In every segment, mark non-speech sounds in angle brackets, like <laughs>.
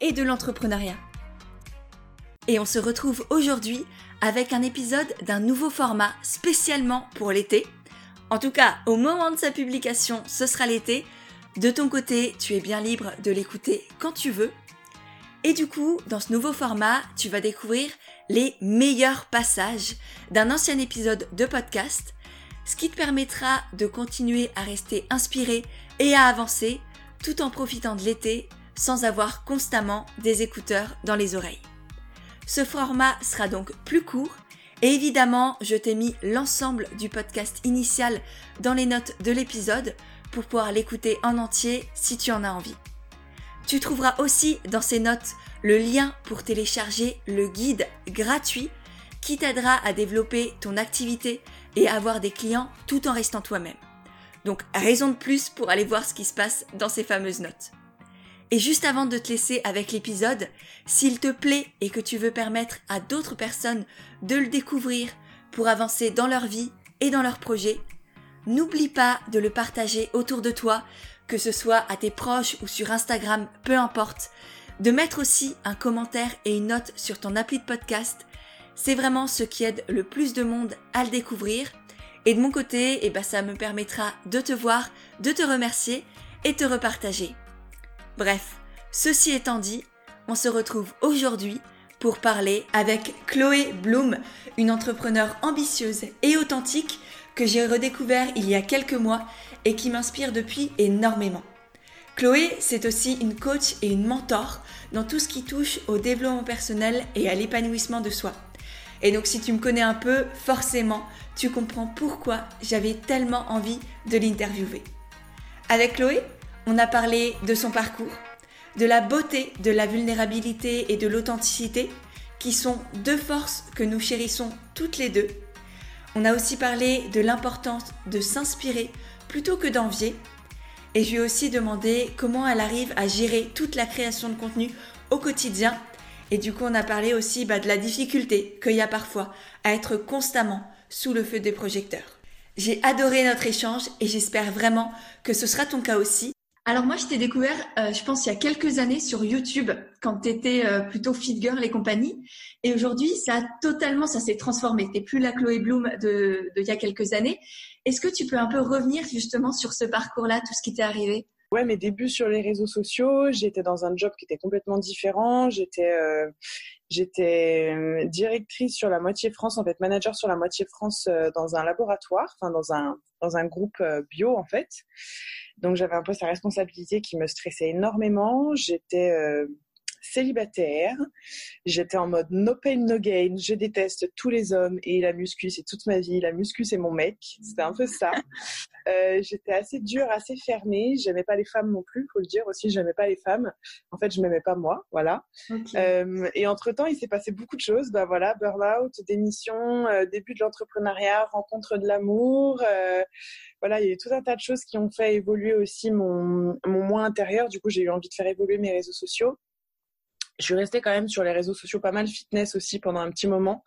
et de l'entrepreneuriat. Et on se retrouve aujourd'hui avec un épisode d'un nouveau format spécialement pour l'été. En tout cas, au moment de sa publication, ce sera l'été. De ton côté, tu es bien libre de l'écouter quand tu veux. Et du coup, dans ce nouveau format, tu vas découvrir les meilleurs passages d'un ancien épisode de podcast, ce qui te permettra de continuer à rester inspiré et à avancer tout en profitant de l'été sans avoir constamment des écouteurs dans les oreilles. Ce format sera donc plus court et évidemment je t'ai mis l'ensemble du podcast initial dans les notes de l'épisode pour pouvoir l'écouter en entier si tu en as envie. Tu trouveras aussi dans ces notes le lien pour télécharger le guide gratuit qui t'aidera à développer ton activité et à avoir des clients tout en restant toi-même. Donc raison de plus pour aller voir ce qui se passe dans ces fameuses notes. Et juste avant de te laisser avec l'épisode, s'il te plaît et que tu veux permettre à d'autres personnes de le découvrir pour avancer dans leur vie et dans leurs projets, n'oublie pas de le partager autour de toi, que ce soit à tes proches ou sur Instagram, peu importe. De mettre aussi un commentaire et une note sur ton appli de podcast. C'est vraiment ce qui aide le plus de monde à le découvrir. Et de mon côté, eh ben, ça me permettra de te voir, de te remercier et te repartager. Bref, ceci étant dit, on se retrouve aujourd'hui pour parler avec Chloé Bloom, une entrepreneure ambitieuse et authentique que j'ai redécouvert il y a quelques mois et qui m'inspire depuis énormément. Chloé, c'est aussi une coach et une mentor dans tout ce qui touche au développement personnel et à l'épanouissement de soi. Et donc si tu me connais un peu, forcément, tu comprends pourquoi j'avais tellement envie de l'interviewer. Avec Chloé, on a parlé de son parcours, de la beauté, de la vulnérabilité et de l'authenticité, qui sont deux forces que nous chérissons toutes les deux. On a aussi parlé de l'importance de s'inspirer plutôt que d'envier. Et je lui ai aussi demandé comment elle arrive à gérer toute la création de contenu au quotidien. Et du coup, on a parlé aussi bah, de la difficulté qu'il y a parfois à être constamment sous le feu des projecteurs. J'ai adoré notre échange et j'espère vraiment que ce sera ton cas aussi. Alors moi, je t'ai découvert, euh, je pense, il y a quelques années sur YouTube, quand tu étais euh, plutôt fit girl et compagnie. Et aujourd'hui, ça a totalement, ça s'est transformé. T'es plus la Chloé Bloom de, de il y a quelques années. Est-ce que tu peux un peu revenir justement sur ce parcours-là, tout ce qui t'est arrivé? Ouais, mes débuts sur les réseaux sociaux, j'étais dans un job qui était complètement différent. J'étais euh, j'étais directrice sur la moitié France, en fait, manager sur la moitié France dans un laboratoire, enfin dans un dans un groupe bio en fait. Donc j'avais un peu sa responsabilité qui me stressait énormément. J'étais euh, célibataire. J'étais en mode no pain, no gain. Je déteste tous les hommes et la muscu, c'est toute ma vie. La muscu, c'est mon mec. C'était un peu ça. <laughs> Euh, j'étais assez dure, assez fermée. J'aimais pas les femmes non plus, faut le dire aussi. J'aimais pas les femmes. En fait, je m'aimais pas moi, voilà. Euh, et entre temps, il s'est passé beaucoup de choses. Bah voilà, burn-out, démission, euh, début de l'entrepreneuriat, rencontre de l'amour. Voilà, il y a eu tout un tas de choses qui ont fait évoluer aussi mon, mon moi intérieur. Du coup, j'ai eu envie de faire évoluer mes réseaux sociaux je suis restée quand même sur les réseaux sociaux pas mal fitness aussi pendant un petit moment.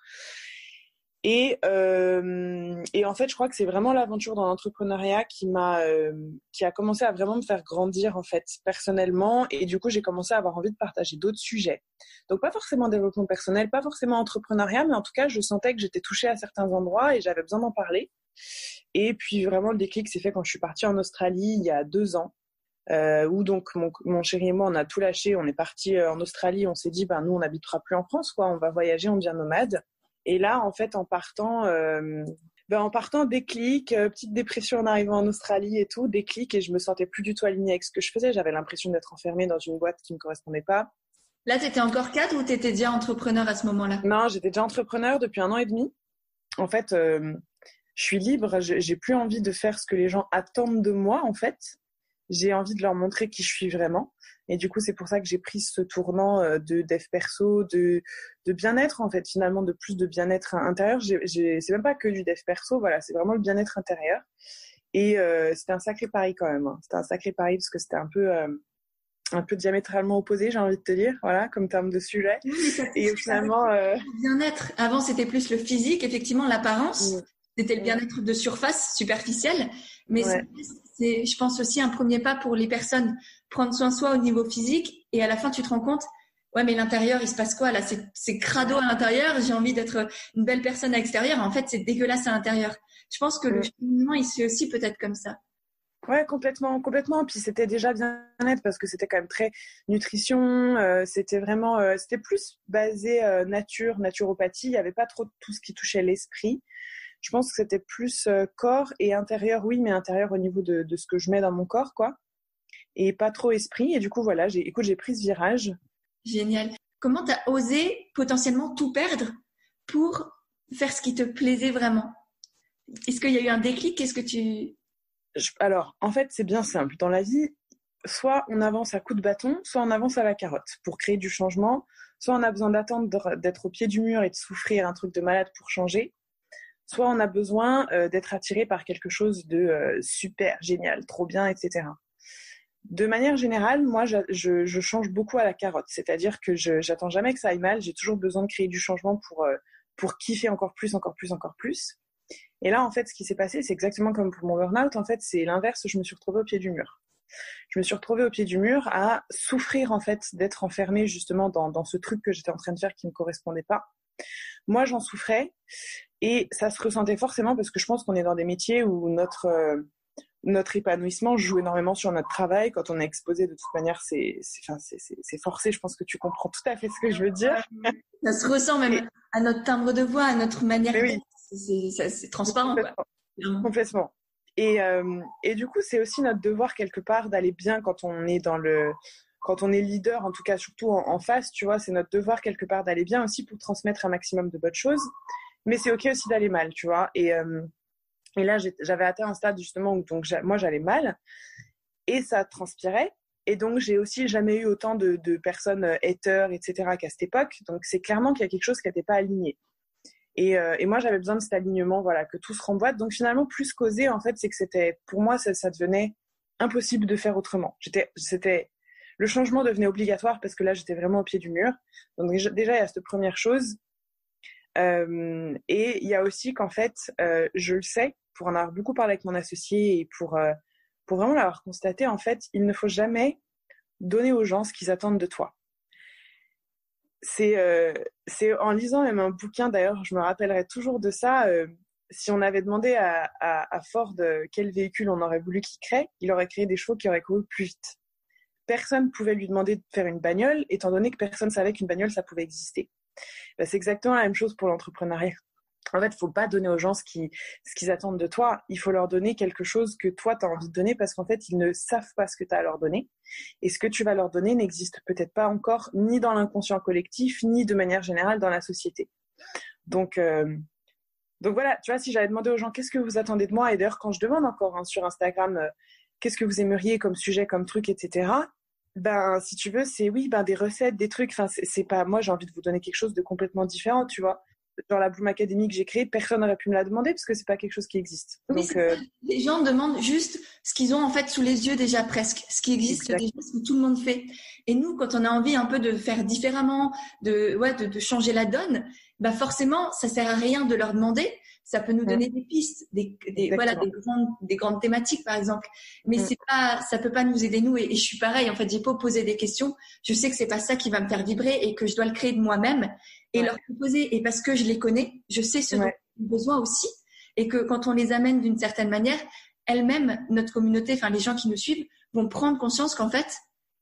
Et, euh, et en fait, je crois que c'est vraiment l'aventure dans l'entrepreneuriat qui m'a, euh, qui a commencé à vraiment me faire grandir en fait personnellement. Et du coup, j'ai commencé à avoir envie de partager d'autres sujets. Donc pas forcément développement personnel, pas forcément entrepreneuriat, mais en tout cas, je sentais que j'étais touchée à certains endroits et j'avais besoin d'en parler. Et puis vraiment, le déclic s'est fait quand je suis partie en Australie il y a deux ans euh, où donc mon, mon, chéri et moi on a tout lâché, on est parti euh, en Australie, on s'est dit ben nous on n'habitera plus en France quoi, on va voyager, on devient nomade. Et là en fait en partant euh, ben, en partant déclic, euh, petite dépression en arrivant en Australie et tout, déclic et je me sentais plus du tout alignée avec ce que je faisais, j'avais l'impression d'être enfermée dans une boîte qui me correspondait pas. Là, tu étais encore cadre ou tu étais déjà entrepreneur à ce moment-là? Non, j'étais déjà entrepreneur depuis un an et demi. En fait, je suis libre, j'ai plus envie de faire ce que les gens attendent de moi, en fait. J'ai envie de leur montrer qui je suis vraiment. Et du coup, c'est pour ça que j'ai pris ce tournant euh, de dev perso, de, de bien-être en fait, finalement, de plus de bien-être intérieur. C'est même pas que du dev perso, voilà, c'est vraiment le bien-être intérieur. Et euh, c'était un sacré pari quand même. Hein. C'était un sacré pari parce que c'était un peu euh, un peu diamétralement opposé, j'ai envie de te dire, voilà, comme terme de sujet. et finalement, euh... bien-être. Avant, c'était plus le physique, effectivement, l'apparence. C'était le bien-être de surface, superficiel. Mais c'est, je pense aussi un premier pas pour les personnes prendre soin de soi au niveau physique et à la fin tu te rends compte ouais mais l'intérieur il se passe quoi là? C'est, c'est crado à l'intérieur j'ai envie d'être une belle personne à l'extérieur en fait c'est dégueulasse à l'intérieur je pense que le cheminement il se fait aussi peut-être comme ça Ouais, complètement, complètement. Puis c'était déjà bien net parce que c'était quand même très nutrition. Euh, c'était vraiment, euh, c'était plus basé euh, nature, naturopathie. Il n'y avait pas trop tout ce qui touchait l'esprit. Je pense que c'était plus corps et intérieur, oui, mais intérieur au niveau de, de, ce que je mets dans mon corps, quoi et pas trop esprit. Et du coup, voilà, j'ai, écoute, j'ai pris ce virage. Génial. Comment tu as osé potentiellement tout perdre pour faire ce qui te plaisait vraiment? Est-ce qu'il y a eu un déclic? Qu'est-ce que tu... Alors, en fait, c'est bien simple. Dans la vie, soit on avance à coup de bâton, soit on avance à la carotte pour créer du changement, soit on a besoin d'attendre d'être au pied du mur et de souffrir un truc de malade pour changer, soit on a besoin euh, d'être attiré par quelque chose de euh, super, génial, trop bien, etc de manière générale, moi, je, change beaucoup à la carotte. C'est-à-dire que je j'attends jamais que ça aille mal. J'ai toujours besoin de créer du changement pour, euh, pour kiffer encore plus, encore plus, encore plus. Et là, en fait, ce qui s'est passé, c'est exactement comme pour mon burn-out. En fait, c'est l'inverse. Je me suis retrouvée au pied du mur. Je me suis retrouvée au pied du mur à souffrir, en fait, d'être enfermée justement dans, dans ce truc que j'étais en train de faire qui ne me correspondait pas. Moi, j'en souffrais et ça se ressentait forcément parce que je pense qu'on est dans des métiers où notre... Euh, notre épanouissement joue énormément sur notre travail. Quand on est exposé, de toute manière, c'est forcé. Je pense que tu comprends tout à fait ce que je veux dire. Ça se ressent même à notre timbre de voix, à notre manière oui. C'est transparent. Complètement. Et, euh, et, du coup, c'est aussi notre devoir quelque part d'aller bien quand on est dans le, quand on est leader, en tout cas surtout en, face, tu vois, c'est notre devoir quelque part d'aller bien aussi pour transmettre un maximum de bonnes choses. Mais c'est ok aussi d'aller mal, tu vois. Et euh, là, j'avais atteint un stade justement où donc, moi j'allais mal et ça transpirait. Et donc, j'ai aussi jamais eu autant de, personnes euh, haters, etc. qu'à cette époque. Donc, c'est clairement qu'il y a quelque chose qui n'était pas aligné. Et, euh, moi, j'avais besoin de cet alignement, voilà, que tout se remboîte. Donc, finalement, plus causer, en fait, c'est que c'était, pour moi, ça, ça, devenait impossible de faire autrement. J'étais, c'était, le changement devenait obligatoire parce que là, j'étais vraiment au pied du mur. Donc, déjà, il y a cette première chose. Euh, et il y a aussi qu'en fait, euh, je le sais, pour en avoir beaucoup parlé avec mon associé et pour, euh, pour vraiment l'avoir constaté, en fait, il ne faut jamais donner aux gens ce qu'ils attendent de toi. C'est c'est en lisant même un bouquin, d'ailleurs, je me rappellerai toujours de ça. si on avait demandé à, à, à Ford quel véhicule on aurait voulu qu'il crée, il aurait créé des chevaux qui auraient couru plus vite. Personne pouvait lui demander de faire une bagnole, étant donné que personne savait qu'une bagnole, ça pouvait exister. Bah, c'est exactement la même chose pour l'entrepreneuriat. En fait, il faut pas donner aux gens ce qu'ils attendent de toi. Il faut leur donner quelque chose que toi, tu as envie de donner parce qu'en fait, ils ne savent pas ce que tu as à leur donner. Et ce que tu vas leur donner n'existe peut-être pas encore ni dans l'inconscient collectif, ni de manière générale dans la société. Donc, euh, voilà, tu vois, si j'avais demandé aux gens qu'est-ce que vous attendez de moi, et d'ailleurs, quand je demande encore hein, sur Instagram, euh, qu'est-ce que vous aimeriez comme sujet, comme truc, etc., ben, si tu veux, c'est oui, ben des recettes, des trucs. Enfin, c'est pas moi. J'ai envie de vous donner quelque chose de complètement différent, tu vois. Dans la Bloom Academy que j'ai créée, personne n'aurait pu me la demander parce que c'est pas quelque chose qui existe. Donc, euh... les gens demandent juste ce qu'ils ont en fait sous les yeux déjà presque, ce qui existe déjà, ce que tout le monde fait. Et nous, quand on a envie un peu de faire différemment, de ouais, de, de changer la donne, bah forcément, ça sert à rien de leur demander ça peut nous donner des pistes, des, des voilà, des grandes, des grandes thématiques par exemple. Mais mm. c'est pas, ça peut pas nous aider nous. Et, je suis pareil. En fait, j'ai pas posé des questions. Je sais que c'est pas ça qui va me faire vibrer et que je dois le créer de moi-même et leur proposer. Et parce que je les connais, je sais ce dont ils ont besoin aussi. Et que quand on les amène d'une certaine manière, elles-mêmes, notre communauté, enfin les gens qui nous suivent, vont prendre conscience qu'en fait,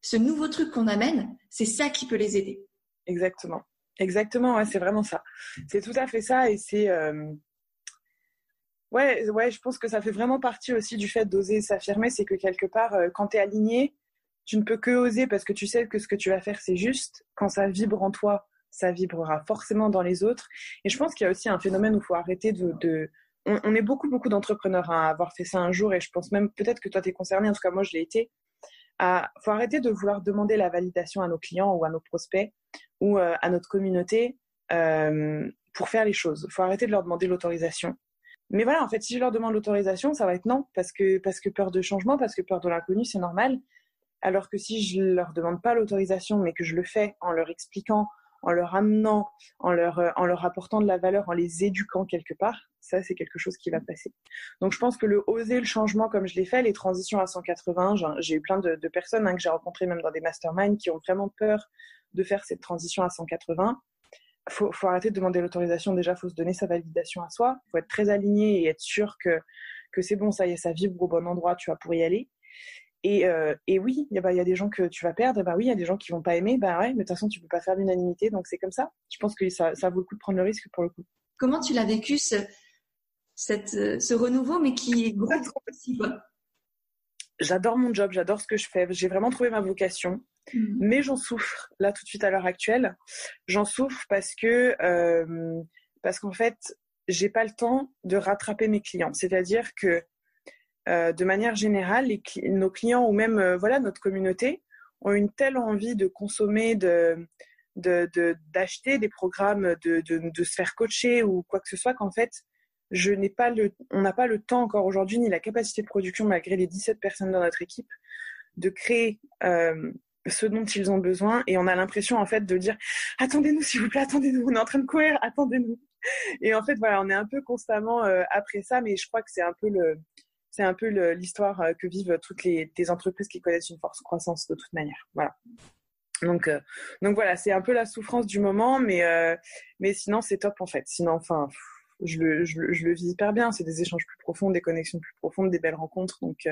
ce nouveau truc qu'on amène, c'est ça qui peut les aider. Exactement. Exactement, ouais, c'est vraiment ça. C'est tout à fait ça et c'est euh, Ouais, ouais, je pense que ça fait vraiment partie aussi du fait d'oser s'affirmer, c'est que quelque part, euh, quand tu es aligné, tu ne peux que oser parce que tu sais que ce que tu vas faire, c'est juste. Quand ça vibre en toi, ça vibrera forcément dans les autres. Et je pense qu'il y a aussi un phénomène où il faut arrêter de, on, est beaucoup, beaucoup d'entrepreneurs à avoir fait ça un jour et je pense même peut-être que toi, tu es concerné, en tout cas, moi, je l'ai été. Il faut arrêter de vouloir demander la validation à nos clients ou à nos prospects ou euh, à notre communauté euh, pour faire les choses. Il faut arrêter de leur demander l'autorisation. Mais voilà, en fait, si je leur demande l'autorisation, ça va être non, parce que, parce que peur de changement, parce que peur de l'inconnu, c'est normal. Alors que si je leur demande pas l'autorisation, mais que je le fais en leur expliquant, en leur amenant, en leur, euh, en leur apportant de la valeur, en les éduquant quelque part, ça, c'est quelque chose qui va passer. Donc, je pense que le oser le changement comme je l'ai fait, les transitions à 180, j'ai eu plein de, personnes hein, que j'ai rencontrées même dans des masterminds qui ont vraiment peur de faire cette transition à 180. Faut, faut arrêter de demander l'autorisation. Déjà, faut se donner sa validation à soi. Faut être très aligné et être sûr que, que c'est bon, ça y est, ça vibre au bon endroit, tu vas pour y aller. Et, euh, et oui, il y, y, a des gens que tu vas perdre, bah oui, il y a des gens qui vont pas aimer, bah ouais, mais de toute façon, tu peux pas faire l'unanimité, donc c'est comme ça. Je pense que ça, ça vaut le coup de prendre le risque pour le coup. Comment tu l'as vécu ce, cette, ce renouveau, mais qui est gros aussi, J'adore mon job, j'adore ce que je fais. J'ai vraiment trouvé ma vocation, mmh. mais j'en souffre là tout de suite à l'heure actuelle. J'en souffre parce que euh, parce qu'en fait, j'ai pas le temps de rattraper mes clients. C'est-à-dire que euh, de manière générale, nos clients ou même euh, voilà notre communauté ont une telle envie de consommer, de d'acheter des programmes, de, de, se faire coacher ou quoi que ce soit qu'en fait, je n'ai pas le, on n'a pas le temps encore aujourd'hui ni la capacité de production malgré les 17 personnes dans notre équipe de créer euh, ce dont ils ont besoin et on a l'impression en fait de dire attendez-nous s'il vous plaît, attendez-nous, on est en train de courir, attendez-nous. Et en fait voilà, on est un peu constamment après ça, mais je crois que c'est un peu le, c'est un peu l'histoire euh, que vivent toutes les, entreprises qui connaissent une force croissance de toute manière. Voilà. Donc, euh, donc voilà, c'est un peu la souffrance du moment, mais, euh, mais sinon c'est top en fait. Sinon, enfin, je le, je, le vis hyper bien. C'est des échanges plus profonds, des connexions plus profondes, des belles rencontres. Donc,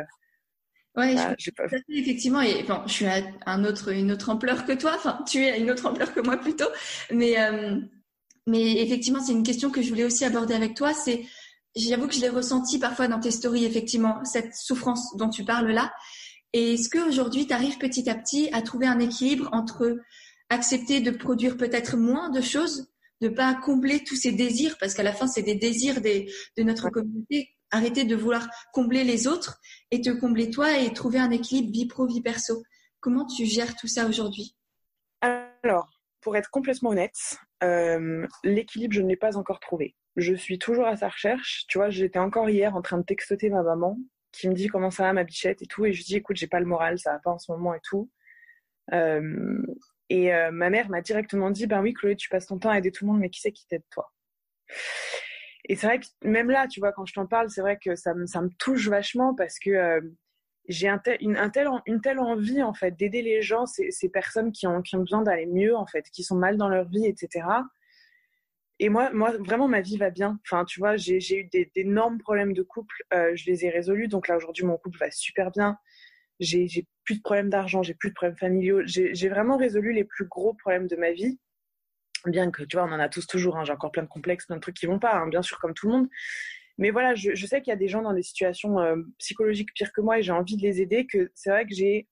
ouais, je, pas... effectivement. Et bon, je suis à un autre, une autre ampleur que toi. Enfin, tu es à une autre ampleur que moi plutôt. Mais, mais effectivement, c'est une question que je voulais aussi aborder avec toi. C'est j'avoue que je l'ai ressenti parfois dans tes stories, effectivement, cette souffrance dont tu parles là. Et est-ce qu'aujourd'hui, tu arrives petit à petit à trouver un équilibre entre accepter de produire peut-être moins de choses, de pas combler tous ces désirs, parce qu'à la fin, c'est des désirs des, de notre communauté, arrêter de vouloir combler les autres et te combler toi et trouver un équilibre vie pro, vie perso. Comment tu gères tout ça aujourd'hui? Alors, pour être complètement honnête, euh, l'équilibre, je ne l'ai pas encore trouvé je suis toujours à sa recherche. Tu vois, j'étais encore hier en train de textoter ma maman qui me dit comment ça va ma bichette et tout. Et je dis écoute, j'ai pas le moral, ça va pas en ce moment et tout. Euh, et euh, ma mère m'a directement dit ben oui, Chloé, tu passes ton temps à aider tout le monde, mais qui c'est qui t'aide toi? Et c'est vrai que même là, tu vois, quand je t'en parle, c'est vrai que ça me, ça me touche vachement parce que euh, j'ai un tel, une telle envie en fait d'aider les gens, ces, ces personnes qui ont, qui ont besoin d'aller mieux en fait, qui sont mal dans leur vie, etc. Et moi, moi, vraiment, ma vie va bien. Enfin, tu vois, j'ai eu d'énormes problèmes de couple. Euh, je les ai résolus. Donc là, aujourd'hui, mon couple va super bien. J'ai plus de problèmes d'argent, j'ai plus de problèmes familiaux. J'ai vraiment résolu les plus gros problèmes de ma vie. Bien que, tu vois, on en a tous toujours. Hein. J'ai encore plein de complexes, plein de trucs qui vont pas, hein, bien sûr, comme tout le monde. Mais voilà, je, sais qu'il y a des gens dans des situations euh, psychologiques pires que moi et j'ai envie de les aider. Que c'est vrai que j'ai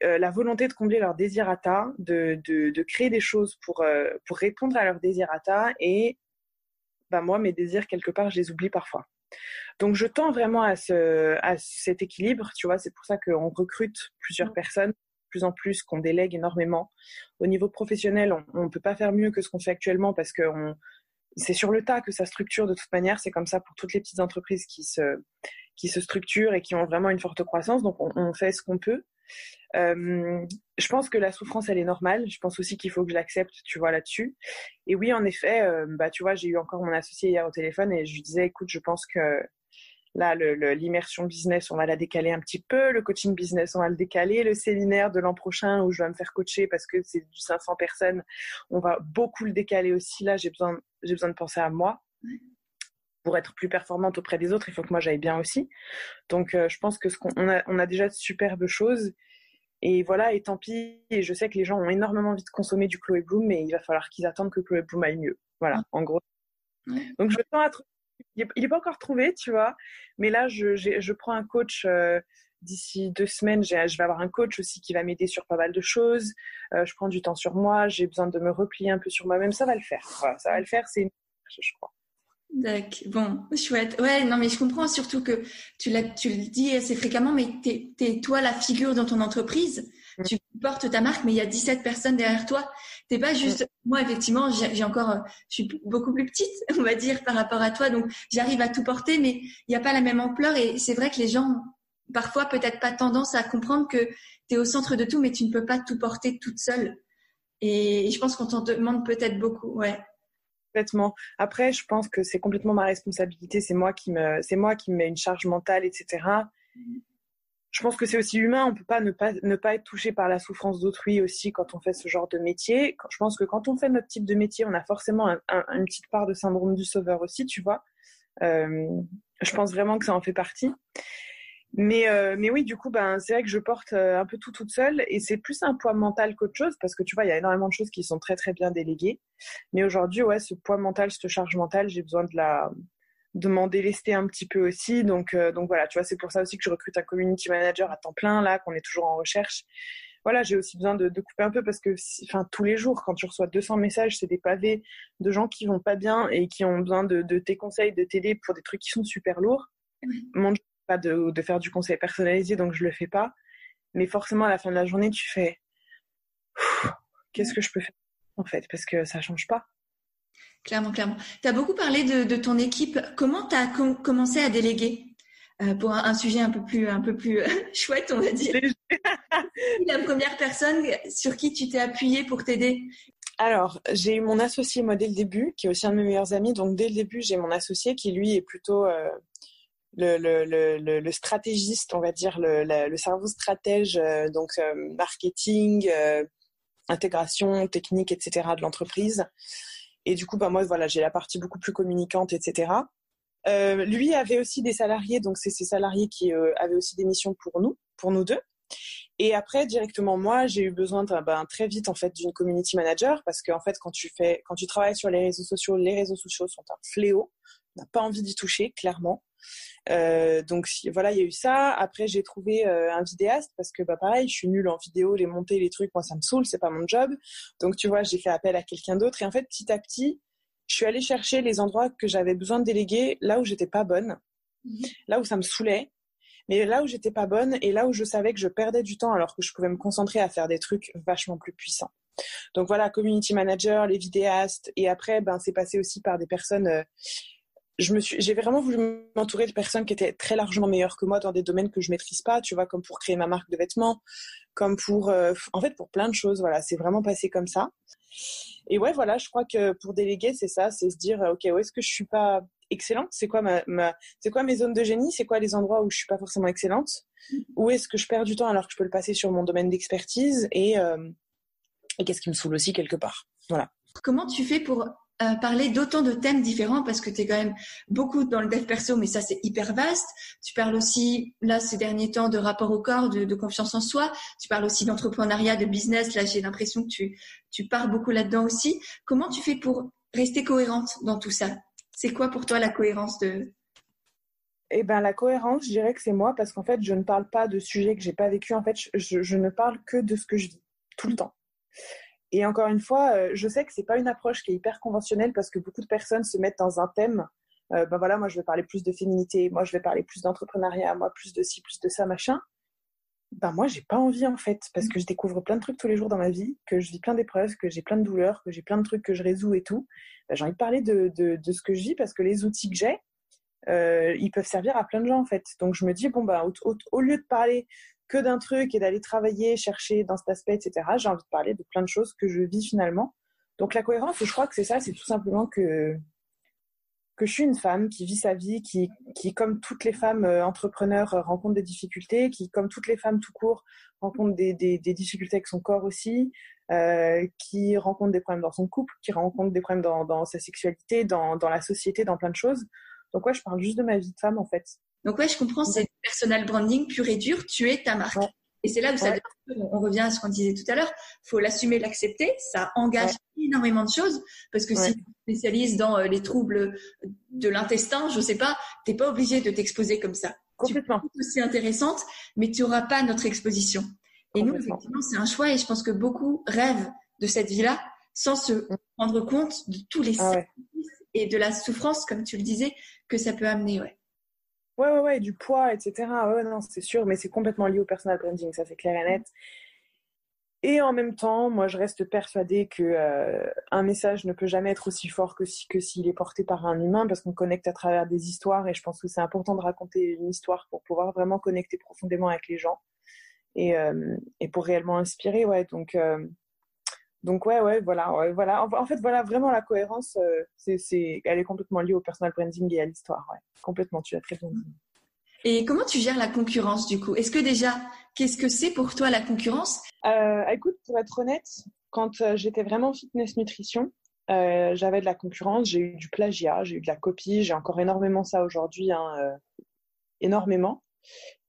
la volonté de combler leurs désirata, de, de, de créer des choses pour, euh, pour répondre à leurs désirata. Et bah, moi, mes désirs, quelque part, je les oublie parfois. Donc, je tends vraiment à, ce, à cet équilibre. Tu vois, c'est pour ça qu'on recrute plusieurs mmh. personnes, plus en plus, qu'on délègue énormément. Au niveau professionnel, on ne peut pas faire mieux que ce qu'on fait actuellement parce que on, c'est sur le tas que ça structure de toute manière. C'est comme ça pour toutes les petites entreprises qui se, qui se structurent et qui ont vraiment une forte croissance. Donc, on, on fait ce qu'on peut. Euh, je pense que la souffrance, elle est normale. Je pense aussi qu'il faut que je l'accepte, tu vois, là-dessus. Et oui, en effet, euh, bah, tu vois, j'ai eu encore mon associé hier au téléphone et je lui disais, écoute, je pense que là, l'immersion business, on va la décaler un petit peu. Le coaching business, on va le décaler. Le séminaire de l'an prochain où je vais me faire coacher parce que c'est du 500 personnes, on va beaucoup le décaler aussi. Là, j'ai besoin, j'ai besoin de penser à moi pour être plus performante auprès des autres, il faut que moi j'aille bien aussi. Donc euh, je pense que ce qu'on a, on a déjà de superbes choses. Et voilà, et tant pis, et je sais que les gens ont énormément envie de consommer du Chloé Bloom, mais il va falloir qu'ils attendent que Chloé Bloom aille mieux. Voilà, en gros. Donc je tends à il n'est pas encore trouvé, tu vois, mais là je, je prends un coach euh, d'ici deux semaines. Je vais avoir un coach aussi qui va m'aider sur pas mal de choses. Euh, je prends du temps sur moi, j'ai besoin de me replier un peu sur moi-même. Ça va le faire. Voilà, ça va le faire. C'est une je crois. D'accord. Bon, chouette. Ouais, non, mais je comprends surtout que tu, tu le dis assez fréquemment, mais tu es, toi la figure dans ton entreprise. Mm. Tu portes ta marque, mais il y a 17 personnes derrière toi. T'es pas juste, mm. moi, effectivement, j'ai encore, euh, je suis beaucoup plus petite, <laughs> on va dire, par rapport à toi. Donc, j'arrive à tout porter, mais il n'y a pas la même ampleur. Et c'est vrai que les gens, parfois, peut-être pas tendance à comprendre que tu es au centre de tout, mais tu ne peux pas tout porter toute seule. Et je pense qu'on t'en demande peut-être beaucoup, ouais. Complètement. Après, je pense que c'est complètement ma responsabilité. C'est moi qui me, c'est moi qui me mets une charge mentale, etc. Je pense que c'est aussi humain. On peut pas ne pas ne pas être touché par la souffrance d'autrui aussi quand on fait ce genre de métier. Je pense que quand on fait notre type de métier, on a forcément une petite part de syndrome du sauveur aussi, tu vois. Euh, je pense vraiment que ça en fait partie. Mais, euh, mais oui, du coup, ben, c'est vrai que je porte euh, un peu tout toute seule et c'est plus un poids mental qu'autre chose parce que tu vois, il y a énormément de choses qui sont très très bien déléguées. Mais aujourd'hui, ouais, ce poids mental, cette charge mentale, j'ai besoin de la de m'en délester un petit peu aussi. Donc, euh, donc voilà, tu vois, c'est pour ça aussi que je recrute un community manager à temps plein là, qu'on est toujours en recherche. Voilà, j'ai aussi besoin de, de, couper un peu parce que, enfin, tous les jours, quand tu reçois 200 messages, c'est des pavés de gens qui vont pas bien et qui ont besoin de, de tes conseils, de t'aider pour des trucs qui sont super lourds. Mon pas de, de, faire du conseil personnalisé, donc je le fais pas. Mais forcément, à la fin de la journée, tu fais qu'est-ce que je peux faire en fait, parce que ça change pas. Clairement, clairement. Tu as beaucoup parlé de, de, ton équipe. Comment tu as commencé à déléguer euh, pour un, sujet un peu plus, un peu plus <laughs> chouette, on va dire? <laughs> La première personne sur qui tu t'es appuyé pour t'aider? Alors, j'ai eu mon associé, moi, dès le début, qui est aussi un de mes meilleurs amis. Donc, dès le début, j'ai mon associé qui, lui, est plutôt euh, le, le, le, le, stratégiste, on va dire, le, le cerveau stratège, euh, donc euh, marketing, euh, intégration, technique, etc. de l'entreprise. Et du coup, bah, moi, voilà, j'ai la partie beaucoup plus communicante, etc. Lui avait aussi des salariés, donc c'est ces salariés qui avaient aussi des missions pour nous, pour nous deux. Et après, directement, moi, j'ai eu besoin ben, très vite en fait d'une community manager parce qu'en fait, quand tu fais, quand tu travailles sur les réseaux sociaux, les réseaux sociaux sont un fléau. On n'a pas envie d'y toucher, clairement. Euh, donc voilà, il y a eu ça. Après, j'ai trouvé euh, un vidéaste parce que bah pareil, je suis nulle en vidéo, les montées, les trucs, moi ça me saoule, c'est pas mon job. Donc tu vois, j'ai fait appel à quelqu'un d'autre et en fait, petit à petit, je suis allée chercher les endroits que j'avais besoin de déléguer, là où j'étais pas bonne, mhm. là où ça me saoulait, mais là où j'étais pas bonne et là où je savais que je perdais du temps alors que je pouvais me concentrer à faire des trucs vachement plus puissants. Donc voilà, community manager, les vidéastes et après ben c'est passé aussi par des personnes euh, j'ai vraiment voulu m'entourer de personnes qui étaient très largement meilleures que moi dans des domaines que je maîtrise pas, tu vois, comme pour créer ma marque de vêtements, comme pour, euh, en fait, pour plein de choses. Voilà, c'est vraiment passé comme ça. Et ouais, voilà, je crois que pour déléguer, c'est ça, c'est se dire, ok, où est-ce que je suis pas excellente? C'est quoi ma c'est quoi mes zones de génie? C'est quoi les endroits où je suis pas forcément excellente? Où est-ce que je perds du temps alors que je peux le passer sur mon domaine d'expertise? Et, euh, et qu'est-ce qui me saoule aussi quelque part? Voilà. Comment tu fais pour euh, parler d'autant de thèmes différents parce que tu es quand même beaucoup dans le dev perso, mais ça c'est hyper vaste. Tu parles aussi, là, ces derniers temps, de rapport au corps, de, confiance en soi. Tu parles aussi d'entrepreneuriat, de business. Là, j'ai l'impression que tu, tu pars beaucoup là-dedans aussi. Comment tu fais pour rester cohérente dans tout ça? C'est quoi pour toi la cohérence de... Eh ben, la cohérence, je dirais que c'est moi parce qu'en fait, je ne parle pas de sujets que j'ai pas vécu. En fait, je, je ne parle que de ce que je vis tout le temps. Et encore une fois, euh, je sais que c'est pas une approche qui est hyper conventionnelle parce que beaucoup de personnes se mettent dans un thème. Euh, ben voilà, moi je vais parler plus de féminité, moi je vais parler plus d'entrepreneuriat, moi plus de ci, plus de ça, machin. Ben moi j'ai pas envie en fait parce que je découvre plein de trucs tous les jours dans ma vie, que je vis plein d'épreuves, que j'ai plein de douleurs, que j'ai plein de trucs que je résous et tout. Ben, j'ai envie de parler de, ce que je vis parce que les outils que j'ai, euh, ils peuvent servir à plein de gens en fait. Donc je me dis bon au, au lieu de parler que d'un truc et d'aller travailler, chercher dans cet aspect, etc. J'ai envie de parler de plein de choses que je vis finalement. Donc la cohérence, je crois que c'est ça, c'est tout simplement que que je suis une femme qui vit sa vie, qui, qui comme toutes les femmes euh, entrepreneurs, euh, rencontre des difficultés, qui, comme toutes les femmes tout court, rencontre des, des, difficultés avec son corps aussi, euh, qui rencontre des problèmes dans son couple, qui rencontre des problèmes dans, dans sa sexualité, dans, dans la société, dans plein de choses. Donc ouais, je parle juste de ma vie de femme en fait. Donc ouais, je comprends, c'est personal branding pur et dur, tu es ta marque. Et c'est là où ça on revient à ce qu'on disait tout à l'heure, faut l'assumer, l'accepter, ça engage énormément de choses parce que si tu spécialises dans euh, les troubles de l'intestin, je sais pas, t'es pas obligé de t'exposer comme ça. Complètement. Tu aussi intéressante, mais tu auras pas notre exposition. Et nous, effectivement, c'est un choix et je pense que beaucoup rêvent de cette vie-là sans se rendre compte de tous les ah et de la souffrance, comme tu le disais, que ça peut amener, ouais. Ouais, ouais, ouais, du poids, etc. Ouais, non, c'est sûr, mais c'est complètement lié au personal branding, ça c'est clair et net. Et en même temps, moi, je reste persuadée que euh, un message ne peut jamais être aussi fort que si, que s'il est porté par un humain, parce qu'on connecte à travers des histoires, et je pense que c'est important de raconter une histoire pour pouvoir vraiment connecter profondément avec les gens et, euh, et pour réellement inspirer, ouais. Donc, euh, donc ouais, ouais, voilà, ouais, voilà. En, fait, voilà, vraiment la cohérence, c'est, c'est, elle est complètement liée au personal branding et à l'histoire, ouais. Complètement, tu as très bien dit. Et comment tu gères la concurrence du coup? Est-ce que déjà, qu'est-ce que c'est pour toi la concurrence? Euh, Écoute, pour être honnête, quand euh, j'étais vraiment fitness nutrition, euh, j'avais de la concurrence, j'ai eu du plagiat, j'ai eu de la copie, j'ai encore énormément ça aujourd'hui, hein, euh, énormément.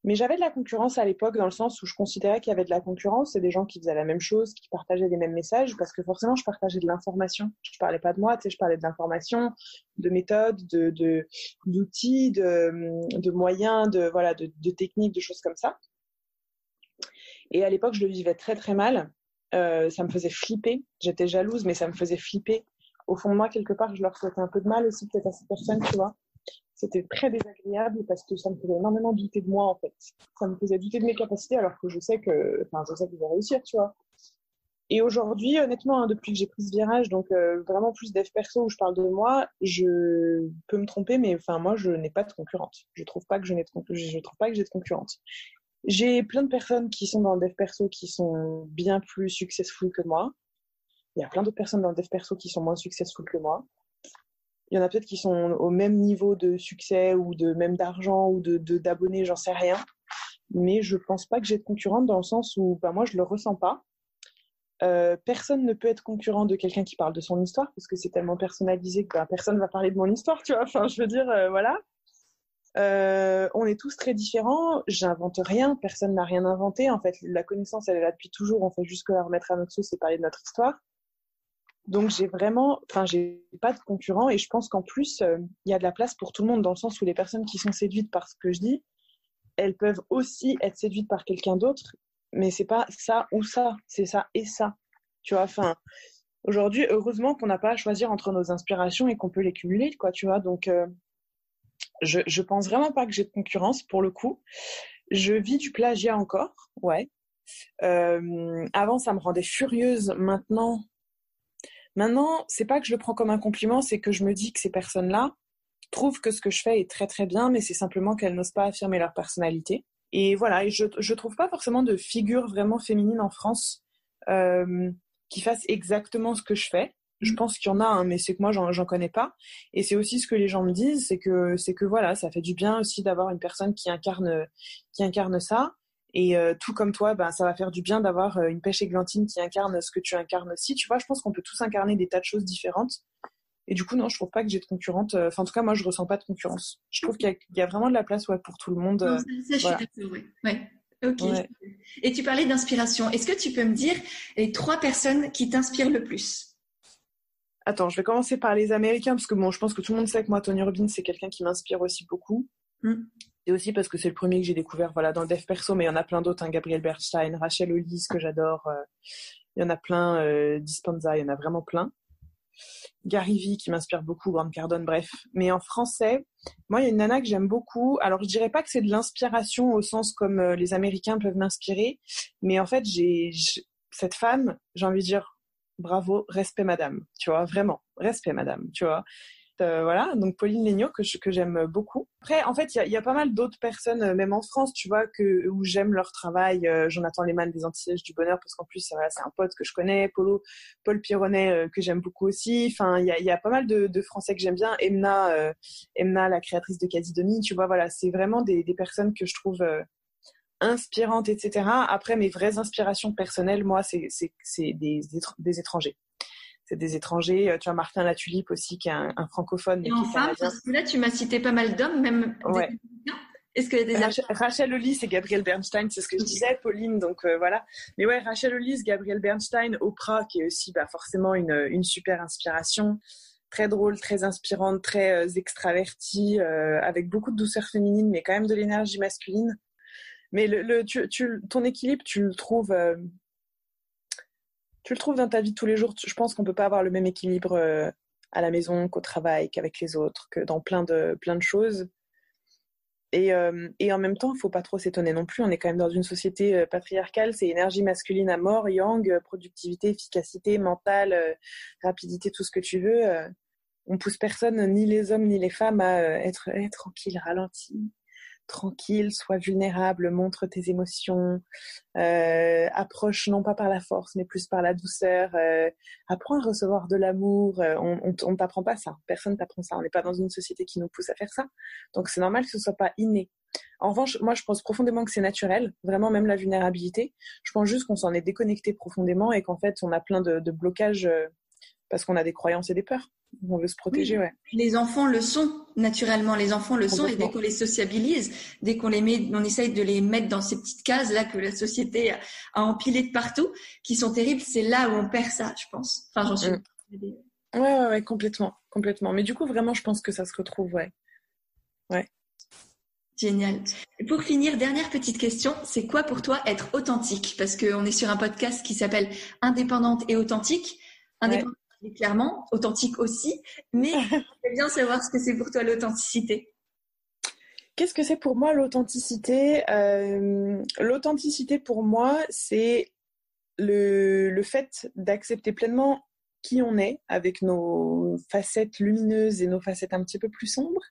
Mais j'avais de la concurrence à l'époque dans le sens où je considérais qu'il y avait de la concurrence, c'est des gens qui faisaient la même chose, qui partageaient les mêmes messages, parce que forcément je partageais de l'information. Je parlais pas de moi, tu sais, je parlais de l'information, de méthodes, de d'outils, de, de, moyens, de voilà, de, de, techniques, de choses comme ça. Et à l'époque, je le vivais très très mal. Euh, ça me faisait flipper. J'étais jalouse, mais ça me faisait flipper. Au fond de moi, quelque part, je leur souhaitais un peu de mal aussi peut-être à ces personnes, tu vois c'était très désagréable parce que ça me faisait énormément douter de moi en fait. Ça me faisait douter de mes capacités alors que je sais que, enfin, je sais que je vais réussir, tu vois. Et aujourd'hui, honnêtement, hein, depuis que j'ai pris ce virage, donc euh, vraiment plus dev perso où je parle de moi, je peux me tromper, mais enfin moi, je n'ai pas de concurrente. Je trouve pas que je n'ai je trouve pas que j'ai de concurrente. J'ai plein de personnes qui sont dans le dev perso qui sont bien plus successful que moi. Il y a plein d'autres personnes dans le dev perso qui sont moins successful que moi. Il y en a peut-être qui sont au même niveau de succès ou de même d'argent ou de d'abonnés, j'en sais rien. Mais je pense pas que j'ai de concurrente dans le sens où bah, moi je le ressens pas. Euh, personne ne peut être concurrent de quelqu'un qui parle de son histoire parce que c'est tellement personnalisé que bah, personne va parler de mon histoire, tu vois. Enfin, je veux dire, euh, voilà. Euh, on est tous très différents. J'invente rien. Personne n'a rien inventé. En fait, la connaissance, elle est là depuis toujours. On fait juste que la remettre à notre sauce et parler de notre histoire. Donc j'ai vraiment, enfin j'ai pas de concurrent et je pense qu'en plus euh, il y a de la place pour tout le monde dans le sens où les personnes qui sont séduites par ce que je dis, elles peuvent aussi être séduites par quelqu'un d'autre, mais c'est pas ça ou ça, c'est ça et ça. Tu vois, enfin aujourd'hui heureusement qu'on n'a pas à choisir entre nos inspirations et qu'on peut les cumuler, quoi. Tu vois, donc euh, je je pense vraiment pas que j'ai de concurrence pour le coup. Je vis du plagiat encore, ouais. Euh, avant ça me rendait furieuse, maintenant Maintenant, c'est pas que je le prends comme un compliment, c'est que je me dis que ces personnes-là trouvent que ce que je fais est très très bien, mais c'est simplement qu'elles n'osent pas affirmer leur personnalité. Et voilà, et je je trouve pas forcément de figure vraiment féminine en France euh, qui fasse exactement ce que je fais. Je mm. pense qu'il y en a, hein, mais c'est que moi j'en connais pas. Et c'est aussi ce que les gens me disent, c'est que c'est que voilà, ça fait du bien aussi d'avoir une personne qui incarne qui incarne ça. Et euh, tout comme toi, ben, ça va faire du bien d'avoir euh, une pêche églantine qui incarne ce que tu incarnes aussi. Tu vois, je pense qu'on peut tous incarner des tas de choses différentes. Et du coup, non, je trouve pas que j'ai de concurrente. Euh, enfin, en tout cas, moi, je ressens pas de concurrence. Je trouve qu'il y, a vraiment de la place ouais, pour tout le monde. ça, je suis d'accord, ouais. Ok. Et tu parlais d'inspiration. Est-ce que tu peux me dire les trois personnes qui t'inspirent le plus? Attends, je vais commencer par les Américains parce que bon, je pense que tout le monde sait que moi, Tony Robbins, c'est quelqu'un qui m'inspire aussi beaucoup. Mm. Et aussi parce que c'est le premier que j'ai découvert voilà, dans le dev perso, mais il y en a plein d'autres, hein, Gabriel Bernstein, Rachel Hollis, que j'adore. Euh, il y en a plein, euh, Dispenza, il y en a vraiment plein. Gary Vee qui m'inspire beaucoup, Grande Cardone, bref. Mais en français, moi, il y a une nana que j'aime beaucoup. Alors, je dirais pas que c'est de l'inspiration au sens comme euh, les Américains peuvent m'inspirer, mais en fait, j'ai cette femme, j'ai envie de dire bravo, respect madame, tu vois, vraiment, respect madame, tu vois. Euh, voilà, donc Pauline Legnaud que que j'aime beaucoup. Après, en fait, il y a, pas mal d'autres personnes, euh, même en France, tu vois, que où j'aime leur travail. Euh, Jonathan Lehmann des Antilles du Bonheur, parce qu'en plus, c'est un pote que je connais. Polo, Paul Pironnet euh, que j'aime beaucoup aussi. Enfin, il y a, y a pas mal de, Français que j'aime bien. Emna, Emna, la créatrice de Casidonie, tu vois, voilà, c'est vraiment des, personnes que je trouve inspirantes, etc. Après, mes vraies inspirations personnelles, moi, c'est des, des étrangers c'est des étrangers. Euh, tu as Martin Latulipe aussi, qui est un, francophone. Et en femme, parce que là, tu m'as cité pas mal d'hommes, même. Ouais. Est-ce que des Rachel, Rachel Hollis et Gabriel Bernstein, c'est ce que je disais, Pauline, donc euh, voilà. Mais ouais, Rachel Hollis, Gabriel Bernstein, Oprah, qui est aussi bah, forcément une, une super inspiration, très drôle, très inspirante, très euh, extravertie, euh, avec beaucoup de douceur féminine, mais quand même de l'énergie masculine. Mais le, le tu, tu, ton équilibre, tu le trouves tu le trouves dans ta vie tous les jours. Je pense qu'on peut pas avoir le même équilibre euh, à la maison qu'au travail, qu'avec les autres, que dans plein de, choses. Et, euh, et en même temps, il faut pas trop s'étonner non plus. On est quand même dans une société euh, patriarcale. C'est énergie masculine à mort, yang, productivité, efficacité, mentale, rapidité, tout ce que tu veux. on pousse personne, ni les hommes ni les femmes, à être, être tranquille, ralenti tranquille, sois vulnérable, montre tes émotions, euh, approche non pas par la force, mais plus par la douceur, euh, apprends à recevoir de l'amour. Euh, on, on, t'apprend pas ça, personne t'apprend ça. On n'est pas dans une société qui nous pousse à faire ça, donc c'est normal que ce soit pas inné. En revanche, moi, je pense profondément que c'est naturel, vraiment même la vulnérabilité. Je pense juste qu'on s'en est déconnecté profondément et qu'en fait, on a plein de blocages parce qu'on a des croyances et des peurs. On veut se protéger, ouais. Les enfants le sont naturellement. Les enfants le sont et dès qu'on les sociabilise, dès qu'on les met, on essaye de les mettre dans ces petites cases là que la société a, empilées de partout, qui sont terribles. C'est là où on perd ça, je pense. Enfin, j'en suis. Mm. Ouais, ouais, ouais, complètement, complètement. Mais du coup, vraiment, je pense que ça se retrouve, ouais. Ouais. Génial. Et pour finir, dernière petite question, c'est quoi pour toi être authentique? Parce qu'on est sur un podcast qui s'appelle Indépendante et authentique. Indépendante clairement, authentique aussi, mais <laughs> j'aimerais bien savoir ce que c'est pour toi l'authenticité. Qu'est-ce que c'est pour moi l'authenticité? Euh, L'authenticité pour moi, c'est le, le, fait d'accepter pleinement qui on est, avec nos facettes lumineuses et nos facettes un petit peu plus sombres,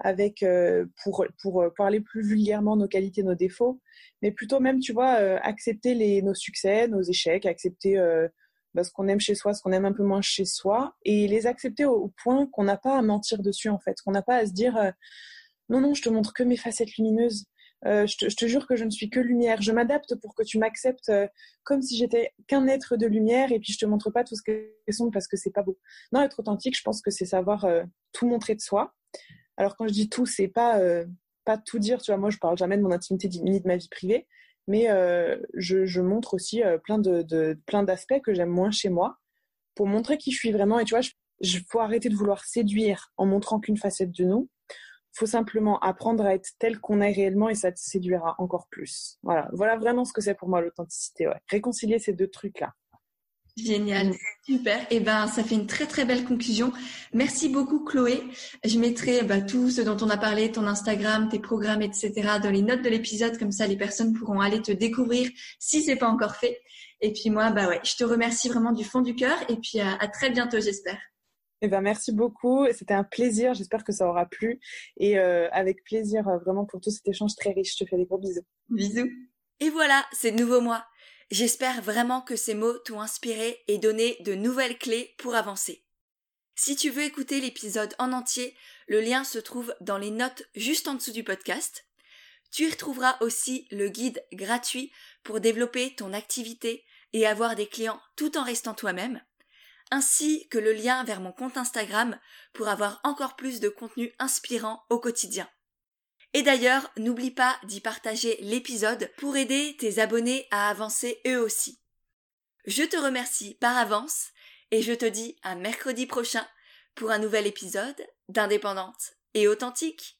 avec, euh, pour, pour parler plus vulgairement, nos qualités, nos défauts, mais plutôt même, tu vois, euh, accepter les, nos succès, nos échecs, accepter bah, ce qu'on aime chez soi, ce qu'on aime un peu moins chez soi, et les accepter au, point qu'on n'a pas à mentir dessus en fait, qu'on n'a pas à se dire euh, non non, je te montre que mes facettes lumineuses. Euh, je, te, jure que je ne suis que lumière. Je m'adapte pour que tu m'acceptes euh, comme si j'étais qu'un être de lumière et puis je te montre pas tout ce que sont parce que c'est pas beau. Non, être authentique, je pense que c'est savoir tout montrer de soi. Alors quand je dis tout, c'est pas pas tout dire. Tu vois, moi je parle jamais de mon intimité ni de ma vie privée, mais euh, je, montre aussi euh, plein de, plein d'aspects que j'aime moins chez moi pour montrer qui je suis vraiment. Et tu vois, il faut arrêter de vouloir séduire en montrant qu'une facette de nous. Faut simplement apprendre à être tel qu'on est réellement et ça te séduira encore plus. Voilà, voilà vraiment ce que c'est pour moi l'authenticité. Ouais. Réconcilier ces deux trucs-là. Génial, super. Et eh ben, ça fait une très très belle conclusion. Merci beaucoup, Chloé. Je mettrai bah, tout ce dont on a parlé, ton Instagram, tes programmes, etc., dans les notes de l'épisode, comme ça les personnes pourront aller te découvrir si c'est pas encore fait. Et puis moi, bah ouais, je te remercie vraiment du fond du cœur. Et puis à, très bientôt, j'espère. Eh ben, merci beaucoup. C'était un plaisir. J'espère que ça aura plu. Et euh, avec plaisir, euh, vraiment, pour tout cet échange très riche. Je te fais des gros bisous. Bisous. Et voilà, c'est de nouveau moi. J'espère vraiment que ces mots t'ont inspiré et donné de nouvelles clés pour avancer. Si tu veux écouter l'épisode en entier, le lien se trouve dans les notes juste en dessous du podcast. Tu y retrouveras aussi le guide gratuit pour développer ton activité et avoir des clients tout en restant toi-même, ainsi que le lien vers mon compte Instagram pour avoir encore plus de contenu inspirant au quotidien. Et d'ailleurs, n'oublie pas d'y partager l'épisode pour aider tes abonnés à avancer eux aussi. Je te remercie par avance et je te dis à mercredi prochain pour un nouvel épisode d'Indépendante et authentique.